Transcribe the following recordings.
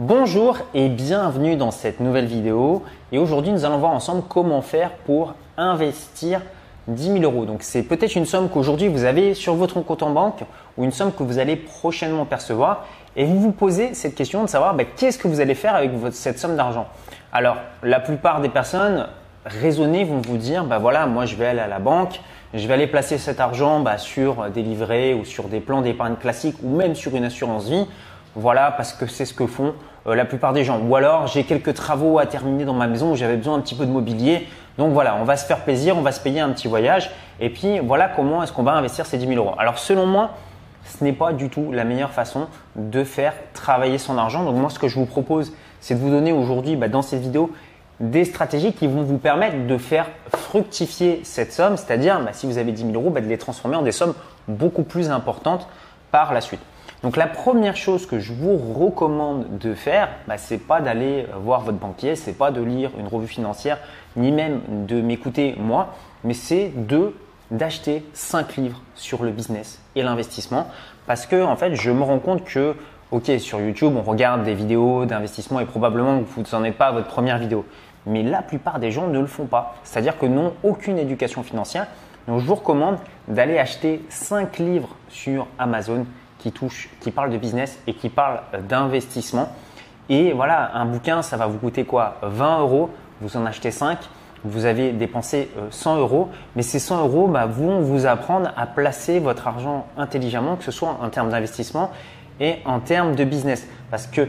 Bonjour et bienvenue dans cette nouvelle vidéo. Et aujourd'hui, nous allons voir ensemble comment faire pour investir 10 000 euros. Donc, c'est peut-être une somme qu'aujourd'hui vous avez sur votre compte en banque ou une somme que vous allez prochainement percevoir. Et vous vous posez cette question de savoir bah, qu'est-ce que vous allez faire avec cette somme d'argent? Alors, la plupart des personnes raisonnées vont vous dire bah voilà, moi je vais aller à la banque, je vais aller placer cet argent bah, sur des livrets ou sur des plans d'épargne classiques ou même sur une assurance vie. Voilà, parce que c'est ce que font euh, la plupart des gens. Ou alors, j'ai quelques travaux à terminer dans ma maison où j'avais besoin un petit peu de mobilier. Donc voilà, on va se faire plaisir, on va se payer un petit voyage. Et puis voilà comment est-ce qu'on va investir ces 10 000 euros. Alors selon moi, ce n'est pas du tout la meilleure façon de faire travailler son argent. Donc moi, ce que je vous propose, c'est de vous donner aujourd'hui, bah, dans cette vidéo, des stratégies qui vont vous permettre de faire fructifier cette somme, c'est-à-dire bah, si vous avez 10 000 euros, bah, de les transformer en des sommes beaucoup plus importantes par la suite. Donc la première chose que je vous recommande de faire, bah, c'est pas d'aller voir votre banquier, c'est pas de lire une revue financière, ni même de m'écouter moi, mais c'est d'acheter 5 livres sur le business et l'investissement parce que en fait, je me rends compte que OK, sur YouTube, on regarde des vidéos d'investissement et probablement vous n'en êtes pas à votre première vidéo. Mais la plupart des gens ne le font pas. C'est-à-dire que n'ont aucune éducation financière. Donc, je vous recommande d'aller acheter 5 livres sur Amazon qui touche, qui parle de business et qui parle d'investissement. Et voilà, un bouquin, ça va vous coûter quoi? 20 euros. Vous en achetez 5. Vous avez dépensé 100 euh, euros, mais ces 100 euros bah, vont vous apprendre à placer votre argent intelligemment, que ce soit en termes d'investissement et en termes de business. Parce que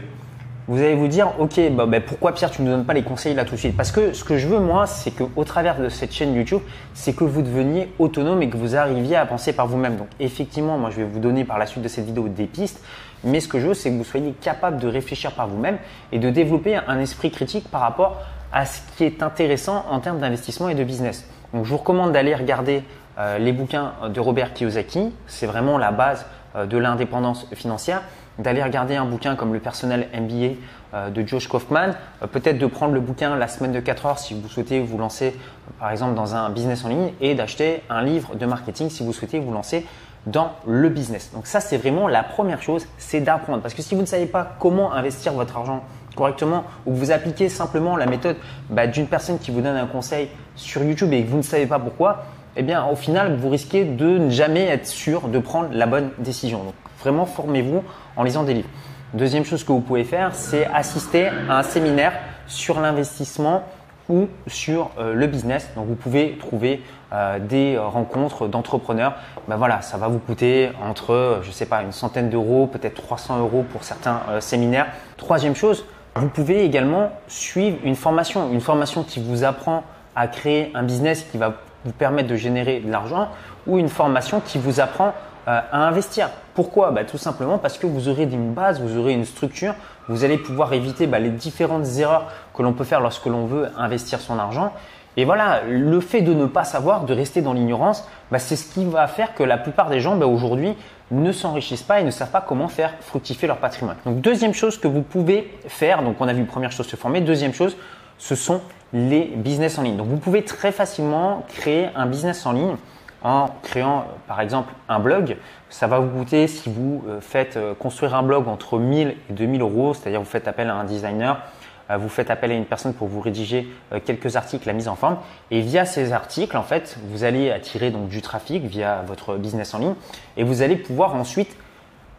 vous allez vous dire, ok, bah, bah, pourquoi Pierre, tu ne nous donnes pas les conseils là tout de suite? Parce que ce que je veux, moi, c'est qu'au travers de cette chaîne YouTube, c'est que vous deveniez autonome et que vous arriviez à penser par vous-même. Donc, effectivement, moi, je vais vous donner par la suite de cette vidéo des pistes. Mais ce que je veux, c'est que vous soyez capable de réfléchir par vous-même et de développer un esprit critique par rapport à ce qui est intéressant en termes d'investissement et de business. Donc, je vous recommande d'aller regarder euh, les bouquins de Robert Kiyosaki. C'est vraiment la base euh, de l'indépendance financière d'aller regarder un bouquin comme le personnel MBA euh, de Josh Kaufman, euh, peut-être de prendre le bouquin La semaine de 4 heures si vous souhaitez vous lancer euh, par exemple dans un business en ligne et d'acheter un livre de marketing si vous souhaitez vous lancer dans le business. Donc ça c'est vraiment la première chose, c'est d'apprendre. Parce que si vous ne savez pas comment investir votre argent correctement ou que vous appliquez simplement la méthode bah, d'une personne qui vous donne un conseil sur YouTube et que vous ne savez pas pourquoi, eh bien au final vous risquez de ne jamais être sûr de prendre la bonne décision. Vraiment formez-vous en lisant des livres. Deuxième chose que vous pouvez faire, c'est assister à un séminaire sur l'investissement ou sur euh, le business. Donc vous pouvez trouver euh, des rencontres d'entrepreneurs. Ben voilà, ça va vous coûter entre, je sais pas, une centaine d'euros, peut-être 300 euros pour certains euh, séminaires. Troisième chose, vous pouvez également suivre une formation, une formation qui vous apprend à créer un business qui va vous permettre de générer de l'argent ou une formation qui vous apprend euh, à investir. Pourquoi bah, Tout simplement parce que vous aurez une base, vous aurez une structure, vous allez pouvoir éviter bah, les différentes erreurs que l'on peut faire lorsque l'on veut investir son argent. Et voilà, le fait de ne pas savoir, de rester dans l'ignorance, bah, c'est ce qui va faire que la plupart des gens aujourd'hui ne s'enrichissent pas et ne savent pas comment faire fructifier leur patrimoine. Donc deuxième chose que vous pouvez faire, donc on a vu première chose se former, deuxième chose, ce sont les business en ligne. Donc vous pouvez très facilement créer un business en ligne en créant euh, par exemple un blog. Ça va vous coûter si vous euh, faites euh, construire un blog entre 1000 et 2000 euros, c'est-à-dire vous faites appel à un designer, vous faites appel à une personne pour vous rédiger quelques articles, la mise en forme. Et via ces articles, en fait, vous allez attirer donc du trafic via votre business en ligne et vous allez pouvoir ensuite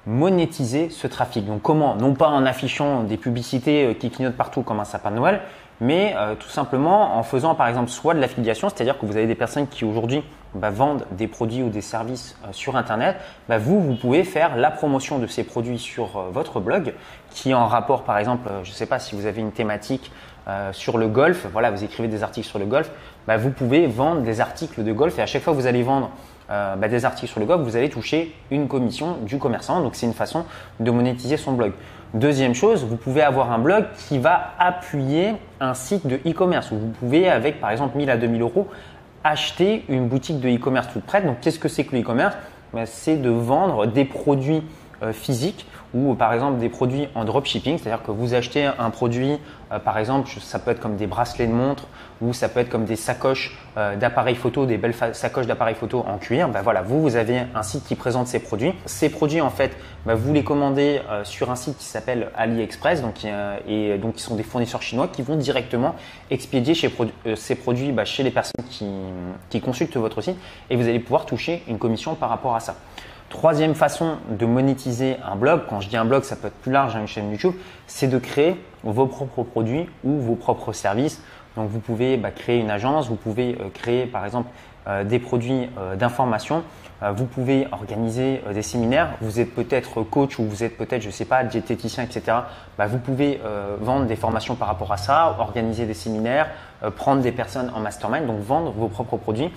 monétiser ce trafic. Donc comment? Non pas en affichant des publicités qui clignotent partout comme un sapin de Noël, mais tout simplement en faisant par exemple soit de l'affiliation, c'est-à-dire que vous avez des personnes qui aujourd'hui bah, vendent des produits ou des services euh, sur Internet, bah, vous, vous pouvez faire la promotion de ces produits sur euh, votre blog qui en rapport, par exemple, euh, je ne sais pas si vous avez une thématique sur le golf, voilà, vous écrivez des articles sur le golf, bah, vous pouvez vendre des articles de golf et à chaque fois que vous allez vendre des articles sur le golf, vous allez toucher une commission du commerçant. Donc c'est une façon de monétiser son blog. Deuxième chose, vous pouvez avoir un blog qui va appuyer un site de e-commerce où vous pouvez, avec par exemple 1000 à 2000 euros, acheter une boutique de e-commerce toute prête. Donc, qu'est-ce que c'est que le e-commerce? Ben, C'est de vendre des produits euh, physiques ou par exemple des produits en dropshipping, c'est-à-dire que vous achetez un produit, euh, par exemple, ça peut être comme des bracelets de montre ou ça peut être comme des sacoches euh, d'appareils photo, des belles sacoches d'appareils photo en cuir. Ben voilà, vous, vous avez un site qui présente ces produits. Ces produits, en fait, ben vous les commandez euh, sur un site qui s'appelle AliExpress, donc et donc qui sont des fournisseurs chinois qui vont directement expédier chez, ces produits ben, chez les personnes qui, qui consultent votre site et vous allez pouvoir toucher une commission par rapport à ça. Troisième façon de monétiser un blog, quand je dis un blog, ça peut être plus large, hein, une chaîne YouTube, c'est de créer vos propres produits ou vos propres services. Donc vous pouvez bah, créer une agence, vous pouvez euh, créer par exemple euh, des produits euh, d'information, vous pouvez organiser des séminaires, vous êtes peut-être coach ou vous êtes peut-être, je ne sais pas, diététicien, etc. Bah, vous pouvez vendre des formations par rapport à ça, organiser des séminaires, prendre des personnes en mastermind, donc vendre vos propres produits.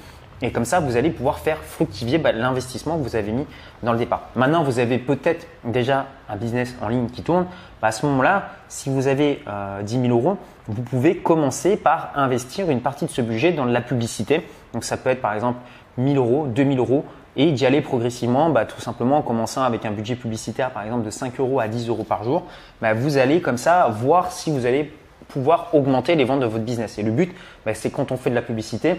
Et comme ça, vous allez pouvoir faire fructifier bah, l'investissement que vous avez mis dans le départ. Maintenant, vous avez peut-être déjà un business en ligne qui tourne. Bah, à ce moment-là, si vous avez euh, 10 000 euros, vous pouvez commencer par investir une partie de ce budget dans la publicité. Donc ça peut être par exemple 1000 euros, 2000 euros et d'y aller progressivement, bah, tout simplement en commençant avec un budget publicitaire par exemple de 5 euros à 10 euros par jour. Vous allez comme ça voir si vous allez pouvoir augmenter les ventes de votre business. Et le but, c'est quand on fait de la publicité,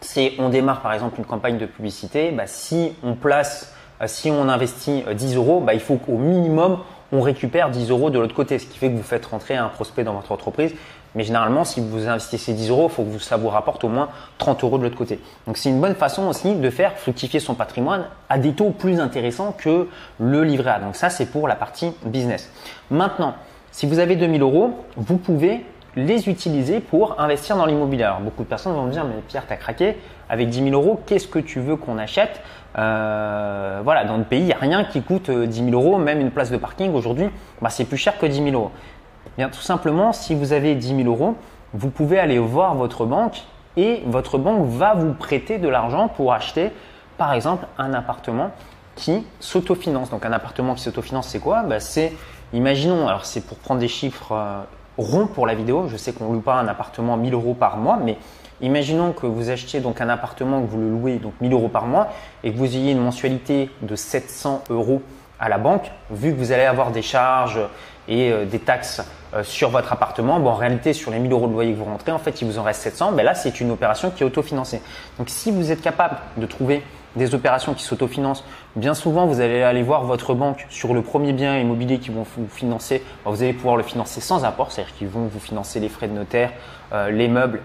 c'est on démarre par exemple une campagne de publicité, bah, si on place, euh, si on investit 10 euh, euros, bah, il faut qu'au minimum on récupère 10 euros de l'autre côté, ce qui fait que vous faites rentrer un prospect dans votre entreprise. Mais généralement, si vous investissez 10 euros, il faut que ça vous rapporte au moins 30 euros de l'autre côté. Donc c'est une bonne façon aussi de faire fructifier son patrimoine à des taux plus intéressants que le livret A. Donc ça, c'est pour la partie business. Maintenant, si vous avez 2000 euros, vous pouvez les utiliser pour investir dans l'immobilier. Alors beaucoup de personnes vont me dire mais Pierre t'as craqué avec 10 000 euros qu'est-ce que tu veux qu'on achète? Euh, Voilà dans le pays il n'y a rien qui coûte 10 euh, 000 euros même une place de parking aujourd'hui bah, c'est plus cher que 10 000 euros. Bien tout simplement si vous avez 10 000 euros vous pouvez aller voir votre banque et votre banque va vous prêter de l'argent pour acheter par exemple un appartement qui s'autofinance. Donc un appartement qui s'autofinance c'est quoi? Bah, C'est imaginons alors c'est pour prendre des chiffres euh, rond pour la vidéo. Je sais qu'on loue pas un appartement 1000 euros par mois, mais imaginons que vous achetiez donc un appartement que vous le louez donc 1000 euros par mois et que vous ayez une mensualité de 700 euros à la banque, vu que vous allez avoir des charges et euh, des taxes euh, sur votre appartement, bon, en réalité, sur les 1000 euros de loyer que vous rentrez, en fait, il vous en reste 700. Ben là, c'est une opération qui est autofinancée. Donc, si vous êtes capable de trouver des opérations qui s'autofinancent, bien souvent, vous allez aller voir votre banque sur le premier bien immobilier qu'ils vont vous financer. Ben, vous allez pouvoir le financer sans apport, c'est-à-dire qu'ils vont vous financer les frais de notaire, euh, les meubles,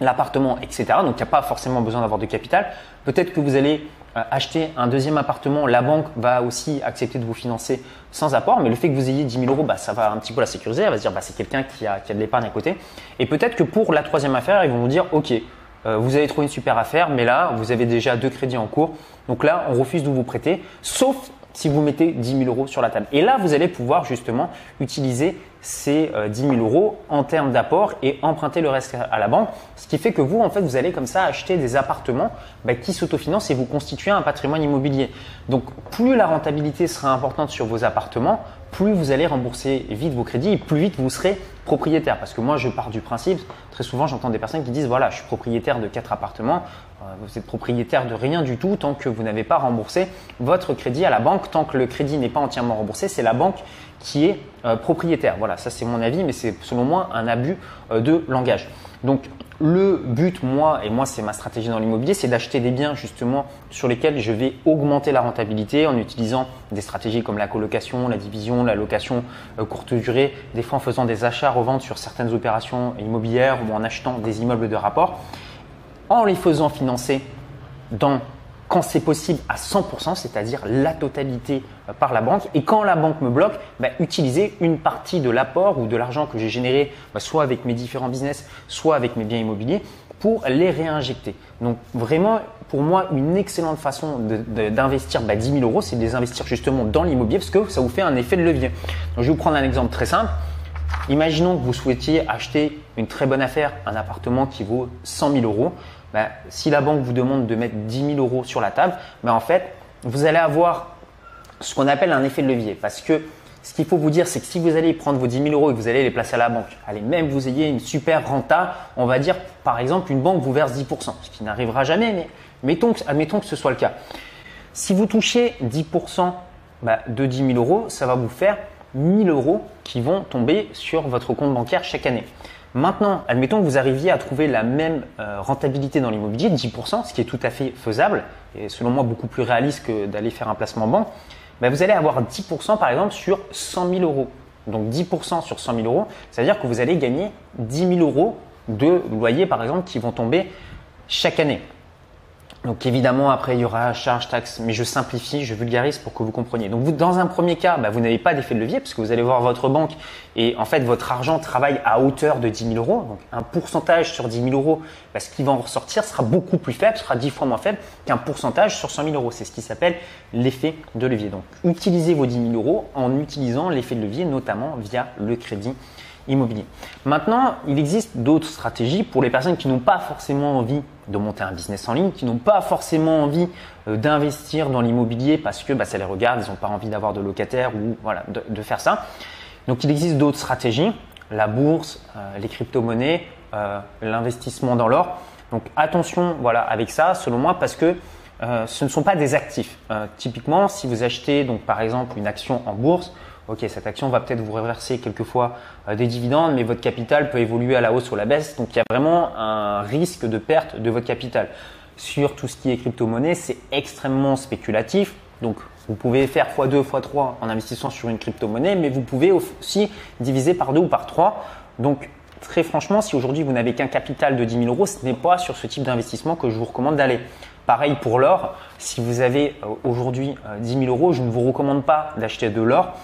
l'appartement, etc. Donc, il n'y a pas forcément besoin d'avoir de capital. Peut-être que vous allez euh, acheter un deuxième appartement, la banque va aussi accepter de vous financer sans apport, mais le fait que vous ayez 10 000 euros, bah, ça va un petit peu la sécuriser. Elle va se dire, bah, c'est quelqu'un qui a, de l'épargne à côté. Et peut-être que pour la troisième affaire, ils vont vous dire, OK, euh, vous avez trouvé une super affaire, mais là, vous avez déjà deux crédits en cours. Donc là, on refuse de vous prêter, sauf si vous mettez 10 000 euros sur la table. Et là, vous allez pouvoir justement utiliser ces 10 euh, 000 euros en termes d'apport et emprunter le reste à la banque. Ce qui fait que vous, en fait, vous allez comme ça acheter des appartements bah, qui s'autofinancent et vous constituer un patrimoine immobilier. Donc, plus la rentabilité sera importante sur vos appartements, plus vous allez rembourser vite vos crédits plus vite vous serez propriétaire. Parce que moi, je pars du principe, très souvent, j'entends des personnes qui disent, voilà, je suis propriétaire de quatre appartements. Euh, vous êtes propriétaire de rien du tout tant que vous n'avez pas remboursé votre crédit à la banque. Tant que le crédit n'est pas entièrement remboursé, c'est la banque qui est euh, propriétaire. Voilà, ça c'est mon avis, mais c'est selon moi un abus euh, de langage. Donc le but, moi, et moi c'est ma stratégie dans l'immobilier, c'est d'acheter des biens justement sur lesquels je vais augmenter la rentabilité en utilisant des stratégies comme la colocation, la division, la location euh, courte durée, des fois en faisant des achats, reventes sur certaines opérations immobilières ou en achetant des immeubles de rapport, en les faisant financer dans quand c'est possible à 100%, c'est-à-dire la totalité euh, par la banque. Et quand la banque me bloque, bah, utiliser une partie de l'apport ou de l'argent que j'ai généré, bah, soit avec mes différents business, soit avec mes biens immobiliers, pour les réinjecter. Donc vraiment, pour moi, une excellente façon d'investir bah, 10 000 euros, c'est de les investir justement dans l'immobilier parce que ça vous fait un effet de levier. Je vais vous prendre un exemple très simple. Imaginons que vous souhaitiez acheter une très bonne affaire, un appartement qui vaut 100 000 euros. Ben, si la banque vous demande de mettre 10 000 euros sur la table, ben, en fait, vous allez avoir ce qu'on appelle un effet de levier. Parce que ce qu'il faut vous dire, c'est que si vous allez prendre vos 10 000 euros et que vous allez les placer à la banque, allez, même vous ayez une super renta, on va dire, par exemple, une banque vous verse 10%, ce qui n'arrivera jamais, mais admettons que ce soit le cas. Si vous touchez 10% bah, de 10 000 euros, ça va vous faire 1000 euros qui vont tomber sur votre compte bancaire chaque année. Maintenant, admettons que vous arriviez à trouver la même euh, rentabilité dans l'immobilier, 10%, ce qui est tout à fait faisable et selon moi beaucoup plus réaliste que d'aller faire un placement en banque. Bah, vous allez avoir 10% par exemple sur 100 000 euros. Donc 10% sur 100 000 euros, c'est-à-dire que vous allez gagner 10 000 euros de loyer par exemple qui vont tomber chaque année. Donc évidemment, après, il y aura charge, taxe, mais je simplifie, je vulgarise pour que vous compreniez. Donc vous, dans un premier cas, bah, vous n'avez pas d'effet de levier parce que vous allez voir votre banque et en fait, votre argent travaille à hauteur de 10 000 euros. Donc un pourcentage sur 10 000 euros, bah, ce qui va en ressortir sera beaucoup plus faible, sera 10 fois moins faible qu'un pourcentage sur 100 000 euros. C'est ce qui s'appelle l'effet de levier. Donc utilisez vos 10 000 euros en utilisant l'effet de levier, notamment via le crédit immobilier. Maintenant, il existe d'autres stratégies pour les personnes qui n'ont pas forcément envie de monter un business en ligne, qui n'ont pas forcément envie euh, d'investir dans l'immobilier parce que bah, ça les regarde, ils n'ont pas envie d'avoir de locataires ou de, faire ça. Donc il existe d'autres stratégies, la bourse, euh, les crypto-monnaies, euh, l'investissement dans l'or. Donc attention voilà avec ça, selon moi, parce que ce ne sont pas des actifs. typiquement, si vous achetez donc par exemple une action en bourse, ok, cette action va peut-être vous reverser quelquefois euh, des dividendes, mais votre capital peut évoluer à la hausse ou à la baisse. Donc il y a vraiment un risque de perte de votre capital. Sur tout ce qui est crypto-monnaie, c'est extrêmement spéculatif. Donc vous pouvez faire x2, x3 en investissant sur une crypto-monnaie, mais vous pouvez aussi diviser par 2 ou par 3. Donc très franchement, si aujourd'hui vous n'avez qu'un capital de 10 000 euros, ce n'est pas sur ce type d'investissement que je vous recommande d'aller. Pareil pour l'or, si vous avez euh, aujourd'hui 10 euh, 000 euros, je ne vous recommande pas d'acheter de l'or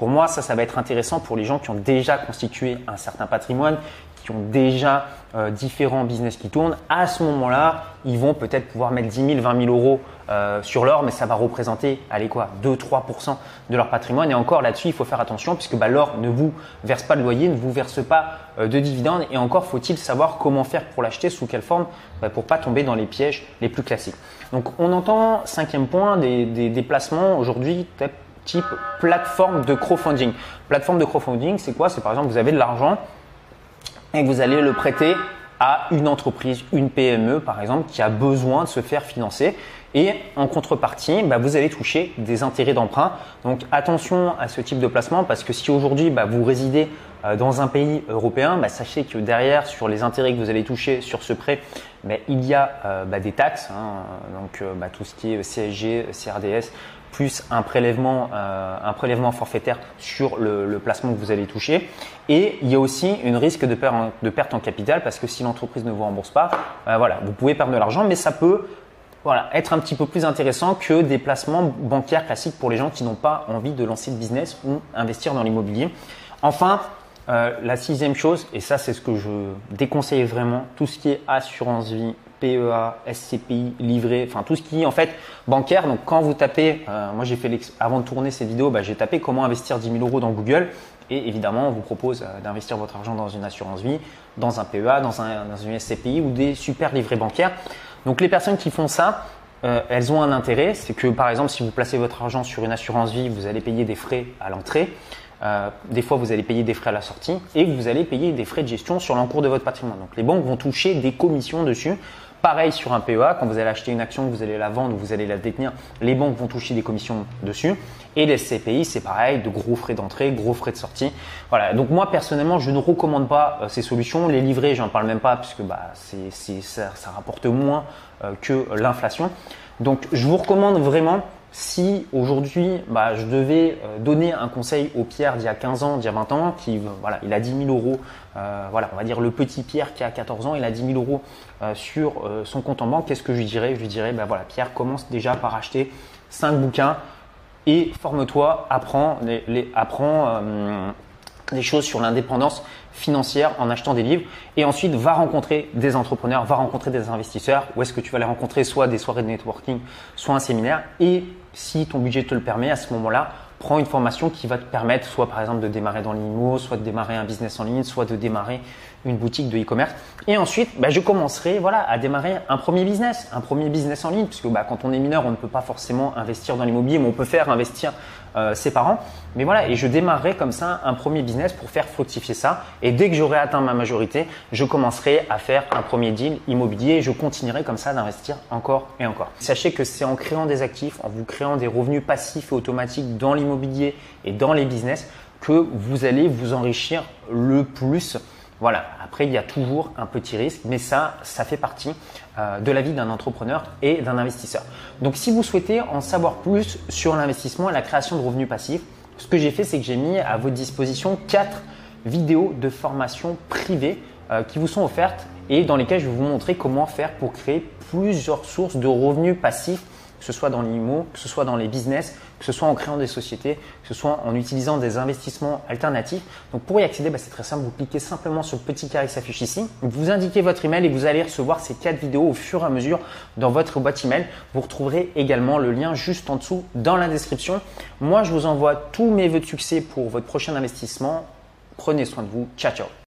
pour moi, ça, ça va être intéressant pour les gens qui ont déjà constitué un certain patrimoine, qui ont déjà euh, différents business qui tournent. À ce moment-là, ils vont peut-être pouvoir mettre 10 000, 20 000 euros euh, sur l'or, mais ça va représenter, allez quoi, 2-3% de leur patrimoine. Et encore là-dessus, il faut faire attention puisque bah, l'or ne vous verse pas de loyer, ne vous verse pas euh, de dividendes. Et encore, faut-il savoir comment faire pour l'acheter, sous quelle forme, bah, pour pas tomber dans les pièges les plus classiques. Donc, on entend cinquième point des, des, des placements aujourd'hui, type plateforme de crowdfunding. Plateforme de crowdfunding, c'est quoi? C'est par exemple, vous avez de l'argent et vous allez le prêter à une entreprise, une PME par exemple, qui a besoin de se faire financer. Et en contrepartie, bah, vous allez toucher des intérêts d'emprunt. Donc attention à ce type de placement parce que si aujourd'hui bah, vous résidez euh, dans un pays européen, bah, sachez que derrière, sur les intérêts que vous allez toucher sur ce prêt, il y a euh, des taxes, hein. donc euh, tout ce qui est CSG, CRDS, plus un prélèvement, euh, un prélèvement forfaitaire sur le, placement que vous allez toucher. Et il y a aussi une risque de, perte en, de perte en capital parce que si l'entreprise ne vous rembourse pas, euh, voilà, vous pouvez perdre de l'argent, mais ça peut voilà, être un petit peu plus intéressant que des placements bancaires classiques pour les gens qui n'ont pas envie de lancer de business ou investir dans l'immobilier. Enfin, euh, la sixième chose, et ça c'est ce que je déconseille vraiment, tout ce qui est assurance vie, PEA, SCPI, livret, enfin tout ce qui est en fait bancaire. Donc quand vous tapez, euh, moi j'ai fait avant de tourner cette vidéo, bah, j'ai tapé comment investir 10 000 euros dans Google et évidemment on vous propose euh, d'investir votre argent dans une assurance vie, dans un PEA, dans, un, dans une SCPI ou des super livrets bancaires. Donc les personnes qui font ça, euh, elles ont un intérêt, c'est que par exemple si vous placez votre argent sur une assurance vie, vous allez payer des frais à l'entrée. Des fois, vous allez payer des frais à la sortie et vous allez payer des frais de gestion sur l'encours de votre patrimoine. Donc, les banques vont toucher des commissions dessus. Pareil sur un PEA, quand vous allez acheter une action, vous allez la vendre ou vous allez la détenir, les banques vont toucher des commissions dessus. Et les CPI, c'est pareil, de gros frais d'entrée, gros frais de sortie. Voilà. Donc moi personnellement, je ne recommande pas euh, ces solutions. Les livrets, j'en parle même pas puisque bah, c'est, ça, ça, rapporte moins euh, que l'inflation. Donc je vous recommande vraiment si aujourd'hui bah, je devais euh, donner un conseil au Pierre d'il y a 15 ans, d'il y a 20 ans, qui voilà, il a 10 000 euros, euh, voilà, on va dire le petit Pierre qui a 14 ans, il a 10 000 euros euh, sur son compte en banque, qu'est-ce que je lui dirais? Je lui dirais, bah voilà, Pierre commence déjà par acheter 5 bouquins et forme-toi, apprends, apprends des choses sur l'indépendance financière en achetant des livres et ensuite va rencontrer des entrepreneurs, va rencontrer des investisseurs. Où est-ce que tu vas les rencontrer Soit des soirées de networking, soit un séminaire. Et si ton budget te le permet, à ce moment-là, prends une formation qui va te permettre soit par exemple de démarrer dans l'IMO, soit de démarrer un business en ligne, soit de démarrer une boutique de e-commerce. Et ensuite, bah, je commencerai voilà, à démarrer un premier business, un premier business en ligne, puisque bah, quand on est mineur, on ne peut pas forcément investir dans l'immobilier, mais on peut faire investir euh, ses parents. Mais voilà, et je démarrerai comme ça un premier business pour faire fructifier ça. Et dès que j'aurai atteint ma majorité, je commencerai à faire un premier deal immobilier et je continuerai comme ça d'investir encore et encore. Sachez que c'est en créant des actifs, en vous créant des revenus passifs et automatiques dans l'immobilier et dans les business que vous allez vous enrichir le plus. Voilà, après il y a toujours un petit risque, mais ça, ça fait partie euh, de la vie d'un entrepreneur et d'un investisseur. Donc si vous souhaitez en savoir plus sur l'investissement et la création de revenus passifs, ce que j'ai fait, c'est que j'ai mis à votre disposition quatre vidéos de formation privées euh, qui vous sont offertes et dans lesquelles je vais vous montrer comment faire pour créer plusieurs sources de revenus passifs que ce soit dans l'IMO, que ce soit dans les business, que ce soit en créant des sociétés, que ce soit en utilisant des investissements alternatifs. Donc pour y accéder, bah, c'est très simple, vous cliquez simplement sur le petit carré qui s'affiche ici, vous indiquez votre email et vous allez recevoir ces quatre vidéos au fur et à mesure dans votre boîte email. Vous retrouverez également le lien juste en dessous dans la description. Moi, je vous envoie tous mes vœux de succès pour votre prochain investissement. Prenez soin de vous. Ciao, ciao.